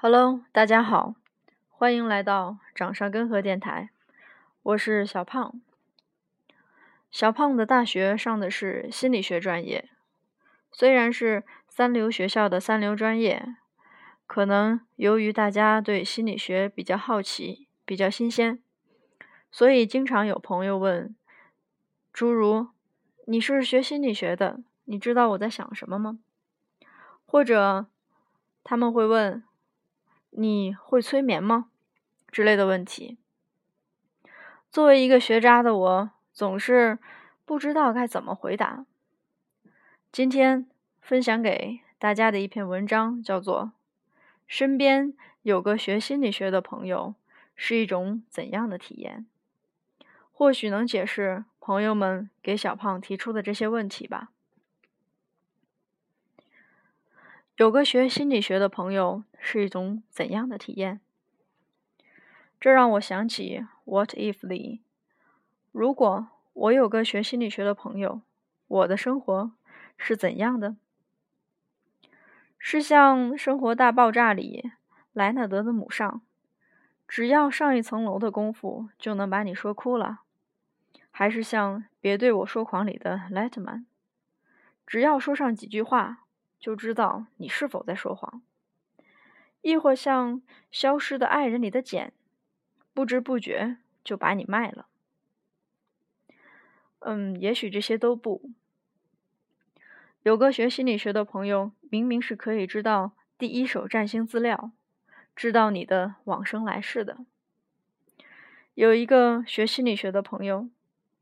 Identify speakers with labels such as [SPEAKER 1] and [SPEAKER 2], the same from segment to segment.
[SPEAKER 1] Hello，大家好，欢迎来到掌上根河电台，我是小胖。小胖的大学上的是心理学专业，虽然是三流学校的三流专业，可能由于大家对心理学比较好奇、比较新鲜，所以经常有朋友问，诸如“你是学心理学的，你知道我在想什么吗？”或者他们会问。你会催眠吗？之类的问题。作为一个学渣的我，总是不知道该怎么回答。今天分享给大家的一篇文章叫做《身边有个学心理学的朋友是一种怎样的体验》，或许能解释朋友们给小胖提出的这些问题吧。有个学心理学的朋友是一种怎样的体验？这让我想起 “What if” 里，如果我有个学心理学的朋友，我的生活是怎样的？是像《生活大爆炸》里莱纳德的母上，只要上一层楼的功夫就能把你说哭了；还是像《别对我说谎》里的莱特曼，只要说上几句话？就知道你是否在说谎，亦或像《消失的爱人》里的简，不知不觉就把你卖了。嗯，也许这些都不。有个学心理学的朋友，明明是可以知道第一手占星资料，知道你的往生来世的。有一个学心理学的朋友，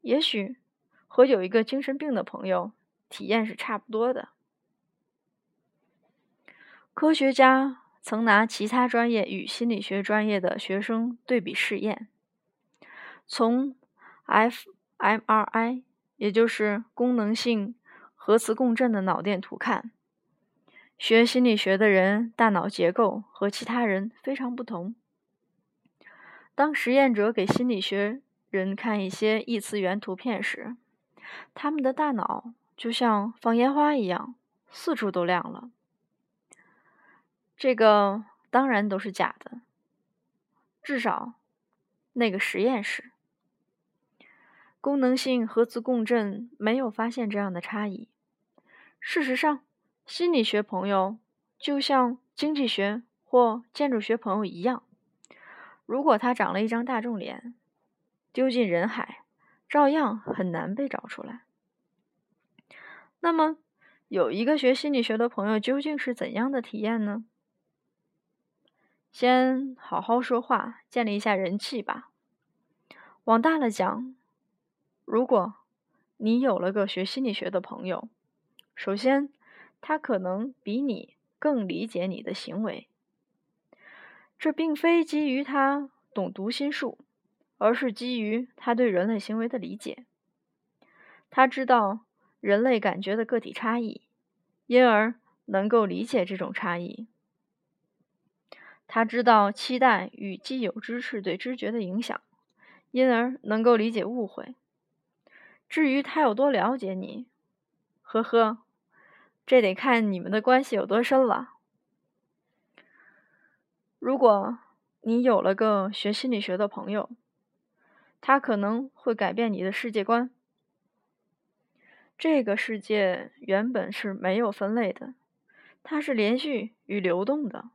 [SPEAKER 1] 也许和有一个精神病的朋友体验是差不多的。科学家曾拿其他专业与心理学专业的学生对比试验，从 fMRI，也就是功能性核磁共振的脑电图看，学心理学的人大脑结构和其他人非常不同。当实验者给心理学人看一些异次元图片时，他们的大脑就像放烟花一样，四处都亮了。这个当然都是假的，至少那个实验室功能性核磁共振没有发现这样的差异。事实上，心理学朋友就像经济学或建筑学朋友一样，如果他长了一张大众脸，丢进人海，照样很难被找出来。那么，有一个学心理学的朋友究竟是怎样的体验呢？先好好说话，建立一下人气吧。往大了讲，如果你有了个学心理学的朋友，首先他可能比你更理解你的行为。这并非基于他懂读心术，而是基于他对人类行为的理解。他知道人类感觉的个体差异，因而能够理解这种差异。他知道期待与既有知识对知觉的影响，因而能够理解误会。至于他有多了解你，呵呵，这得看你们的关系有多深了。如果你有了个学心理学的朋友，他可能会改变你的世界观。这个世界原本是没有分类的，它是连续与流动的。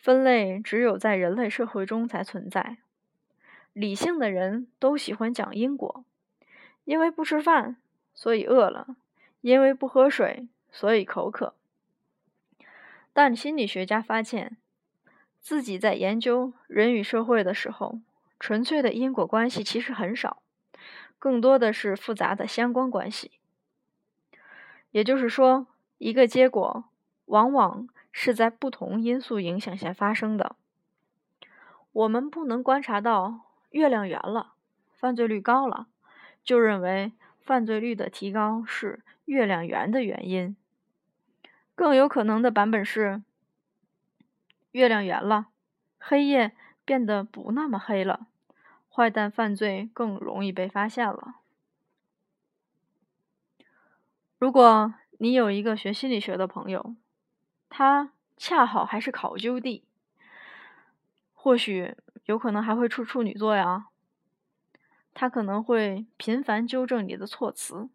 [SPEAKER 1] 分类只有在人类社会中才存在。理性的人都喜欢讲因果，因为不吃饭，所以饿了；因为不喝水，所以口渴。但心理学家发现，自己在研究人与社会的时候，纯粹的因果关系其实很少，更多的是复杂的相关关系。也就是说，一个结果往往。是在不同因素影响下发生的。我们不能观察到月亮圆了，犯罪率高了，就认为犯罪率的提高是月亮圆的原因。更有可能的版本是，月亮圆了，黑夜变得不那么黑了，坏蛋犯罪更容易被发现了。如果你有一个学心理学的朋友，他恰好还是考究地，或许有可能还会出处女座呀。他可能会频繁纠正你的措辞，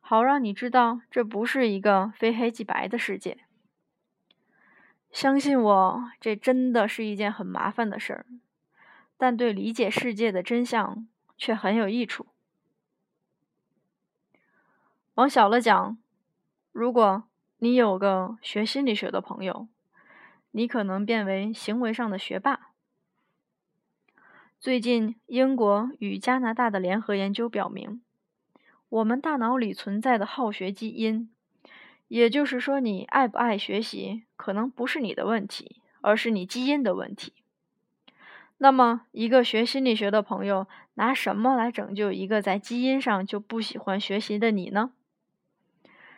[SPEAKER 1] 好让你知道这不是一个非黑即白的世界。相信我，这真的是一件很麻烦的事儿，但对理解世界的真相却很有益处。往小了讲，如果你有个学心理学的朋友，你可能变为行为上的学霸。最近，英国与加拿大的联合研究表明，我们大脑里存在的好学基因，也就是说，你爱不爱学习，可能不是你的问题，而是你基因的问题。那么，一个学心理学的朋友拿什么来拯救一个在基因上就不喜欢学习的你呢？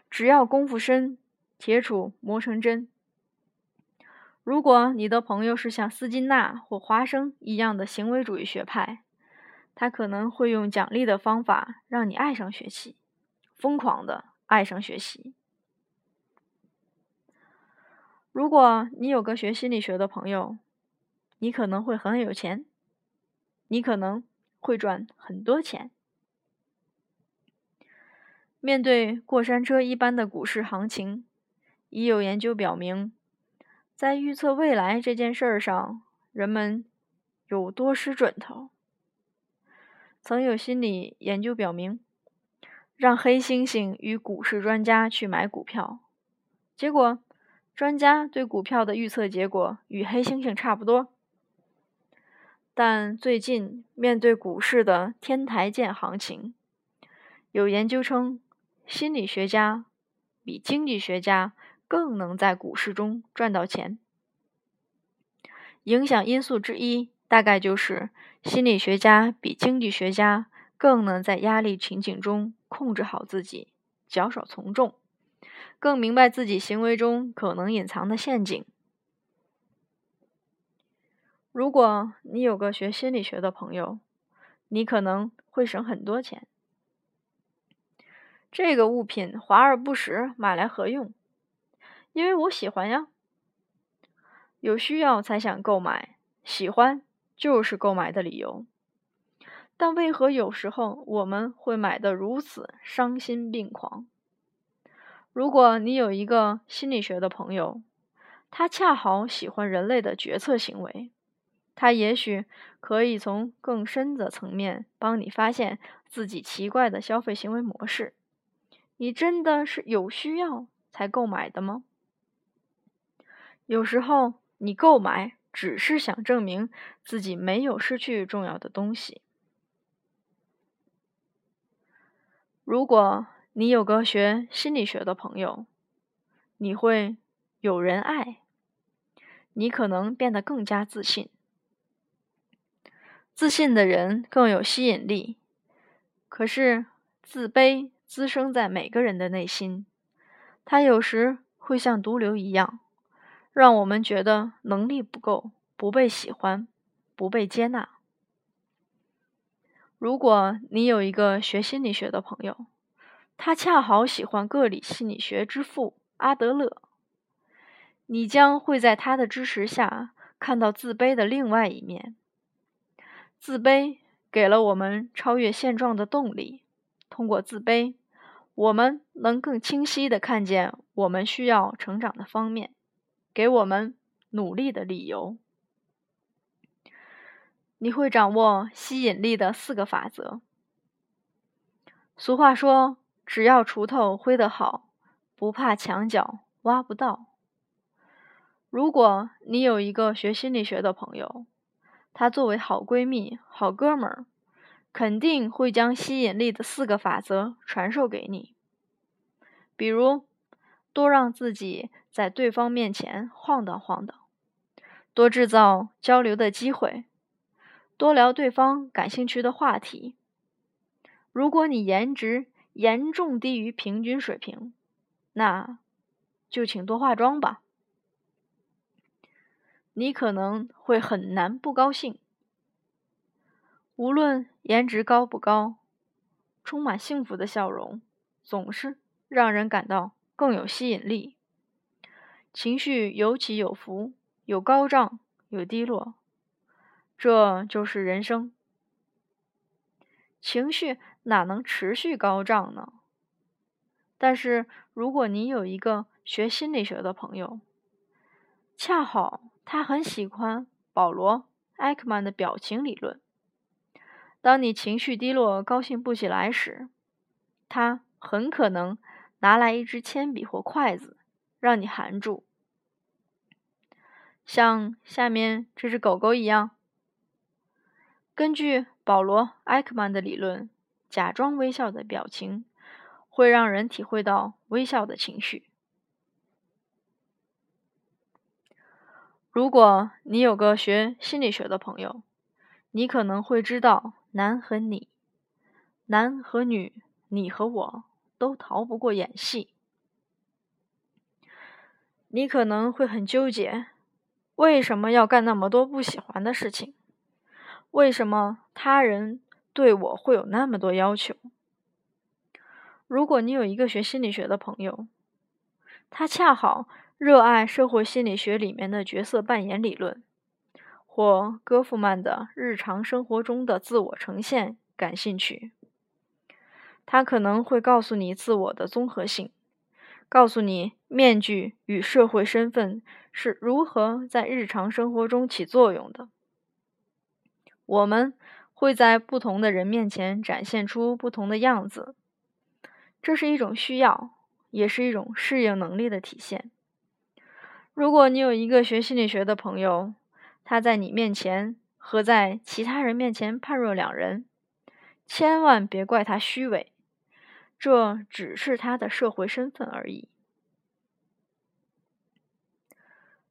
[SPEAKER 1] 只要功夫深，铁杵磨成针。如果你的朋友是像斯金纳或华生一样的行为主义学派，他可能会用奖励的方法让你爱上学习，疯狂的爱上学习。如果你有个学心理学的朋友，你可能会很有钱，你可能会赚很多钱。面对过山车一般的股市行情，已有研究表明，在预测未来这件事儿上，人们有多失准头。曾有心理研究表明，让黑猩猩与股市专家去买股票，结果专家对股票的预测结果与黑猩猩差不多。但最近面对股市的天台见行情，有研究称。心理学家比经济学家更能在股市中赚到钱。影响因素之一，大概就是心理学家比经济学家更能在压力情景中控制好自己，较少从众，更明白自己行为中可能隐藏的陷阱。如果你有个学心理学的朋友，你可能会省很多钱。这个物品华而不实，买来何用？因为我喜欢呀，有需要才想购买，喜欢就是购买的理由。但为何有时候我们会买的如此伤心病狂？如果你有一个心理学的朋友，他恰好喜欢人类的决策行为，他也许可以从更深的层面帮你发现自己奇怪的消费行为模式。你真的是有需要才购买的吗？有时候你购买只是想证明自己没有失去重要的东西。如果你有个学心理学的朋友，你会有人爱，你可能变得更加自信。自信的人更有吸引力，可是自卑。滋生在每个人的内心，它有时会像毒瘤一样，让我们觉得能力不够，不被喜欢，不被接纳。如果你有一个学心理学的朋友，他恰好喜欢个体心理学之父阿德勒，你将会在他的支持下看到自卑的另外一面。自卑给了我们超越现状的动力，通过自卑。我们能更清晰地看见我们需要成长的方面，给我们努力的理由。你会掌握吸引力的四个法则。俗话说：“只要锄头挥得好，不怕墙角挖不到。”如果你有一个学心理学的朋友，他作为好闺蜜、好哥们儿。肯定会将吸引力的四个法则传授给你，比如多让自己在对方面前晃荡晃荡，多制造交流的机会，多聊对方感兴趣的话题。如果你颜值严重低于平均水平，那就请多化妆吧。你可能会很难不高兴。无论颜值高不高，充满幸福的笑容总是让人感到更有吸引力。情绪有起有伏，有高涨，有低落，这就是人生。情绪哪能持续高涨呢？但是如果你有一个学心理学的朋友，恰好他很喜欢保罗·艾克曼的表情理论。当你情绪低落、高兴不起来时，他很可能拿来一支铅笔或筷子，让你含住，像下面这只狗狗一样。根据保罗·艾克曼的理论，假装微笑的表情会让人体会到微笑的情绪。如果你有个学心理学的朋友，你可能会知道。男和你，男和女，你和我都逃不过演戏。你可能会很纠结，为什么要干那么多不喜欢的事情？为什么他人对我会有那么多要求？如果你有一个学心理学的朋友，他恰好热爱社会心理学里面的角色扮演理论。或戈夫曼的日常生活中的自我呈现感兴趣，他可能会告诉你自我的综合性，告诉你面具与社会身份是如何在日常生活中起作用的。我们会在不同的人面前展现出不同的样子，这是一种需要，也是一种适应能力的体现。如果你有一个学心理学的朋友，他在你面前和在其他人面前判若两人，千万别怪他虚伪，这只是他的社会身份而已。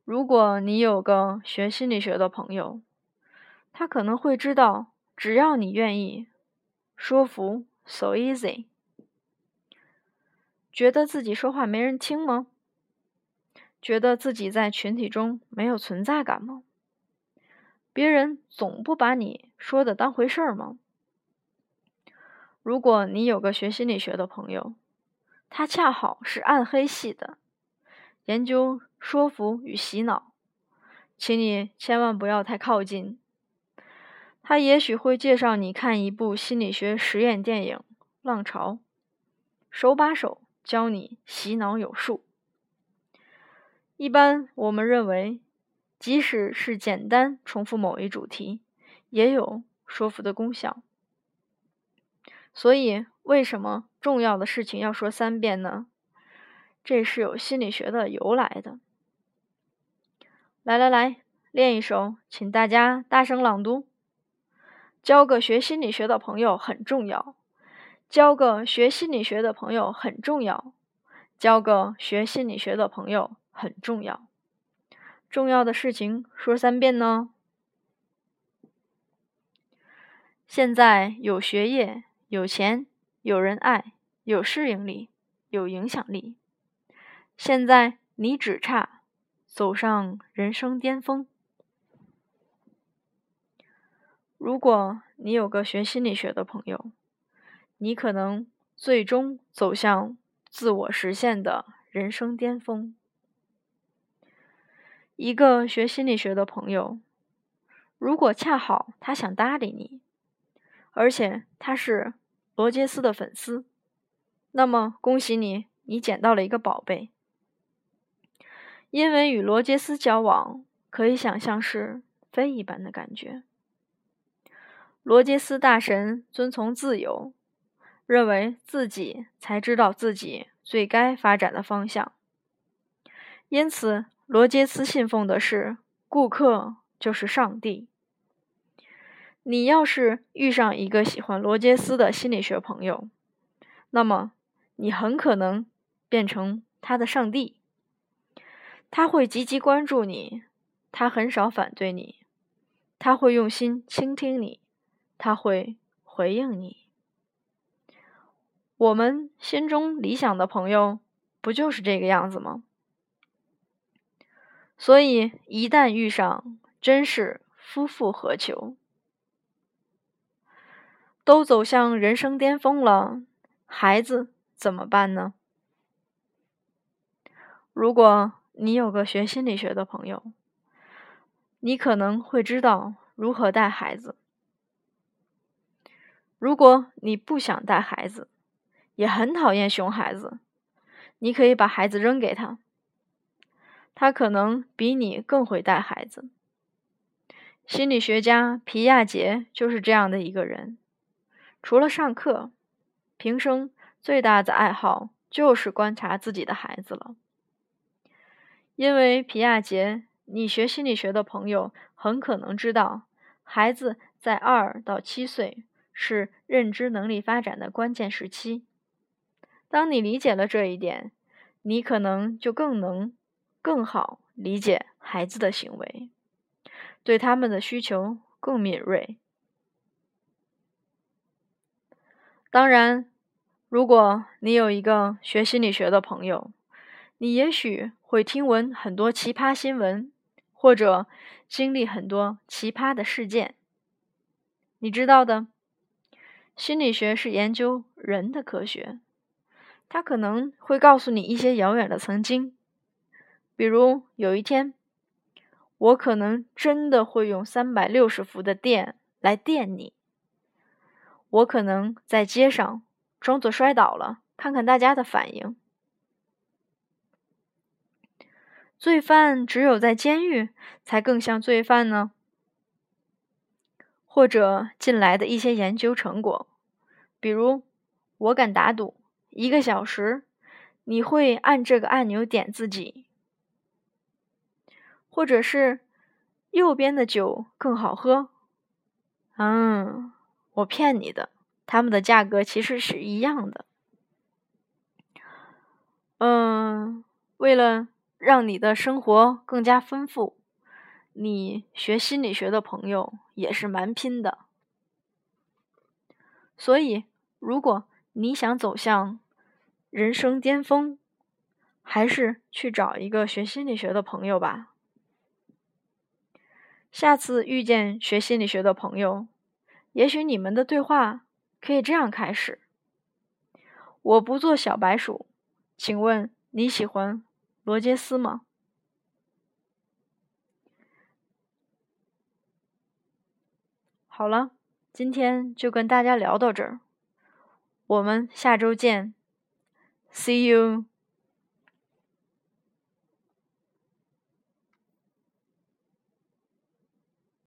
[SPEAKER 1] 如果你有个学心理学的朋友，他可能会知道，只要你愿意，说服 so easy。觉得自己说话没人听吗？觉得自己在群体中没有存在感吗？别人总不把你说的当回事儿吗？如果你有个学心理学的朋友，他恰好是暗黑系的，研究说服与洗脑，请你千万不要太靠近。他也许会介绍你看一部心理学实验电影《浪潮》，手把手教你洗脑有术。一般我们认为。即使是简单重复某一主题，也有说服的功效。所以，为什么重要的事情要说三遍呢？这是有心理学的由来的。来来来，练一首，请大家大声朗读。交个学心理学的朋友很重要。交个学心理学的朋友很重要。交个学心理学的朋友很重要。重要的事情说三遍呢。现在有学业，有钱，有人爱，有适应力，有影响力。现在你只差走上人生巅峰。如果你有个学心理学的朋友，你可能最终走向自我实现的人生巅峰。一个学心理学的朋友，如果恰好他想搭理你，而且他是罗杰斯的粉丝，那么恭喜你，你捡到了一个宝贝。因为与罗杰斯交往，可以想象是非一般的感觉。罗杰斯大神遵从自由，认为自己才知道自己最该发展的方向，因此。罗杰斯信奉的是“顾客就是上帝”。你要是遇上一个喜欢罗杰斯的心理学朋友，那么你很可能变成他的上帝。他会积极关注你，他很少反对你，他会用心倾听你，他会回应你。我们心中理想的朋友，不就是这个样子吗？所以，一旦遇上，真是夫复何求？都走向人生巅峰了，孩子怎么办呢？如果你有个学心理学的朋友，你可能会知道如何带孩子。如果你不想带孩子，也很讨厌熊孩子，你可以把孩子扔给他，他可能比你更会带孩子。心理学家皮亚杰就是这样的一个人，除了上课，平生最大的爱好就是观察自己的孩子了。因为皮亚杰，你学心理学的朋友很可能知道，孩子在二到七岁是认知能力发展的关键时期。当你理解了这一点，你可能就更能更好理解孩子的行为，对他们的需求更敏锐。当然，如果你有一个学心理学的朋友，你也许会听闻很多奇葩新闻，或者经历很多奇葩的事件。你知道的，心理学是研究人的科学，它可能会告诉你一些遥远的曾经，比如有一天，我可能真的会用三百六十伏的电来电你。我可能在街上装作摔倒了，看看大家的反应。罪犯只有在监狱才更像罪犯呢？或者近来的一些研究成果，比如我敢打赌，一个小时你会按这个按钮点自己，或者是右边的酒更好喝。嗯，我骗你的，它们的价格其实是一样的。嗯，为了。让你的生活更加丰富，你学心理学的朋友也是蛮拼的。所以，如果你想走向人生巅峰，还是去找一个学心理学的朋友吧。下次遇见学心理学的朋友，也许你们的对话可以这样开始：“我不做小白鼠，请问你喜欢？”罗杰斯吗？好了，今天就跟大家聊到这儿，我们下周见，See you。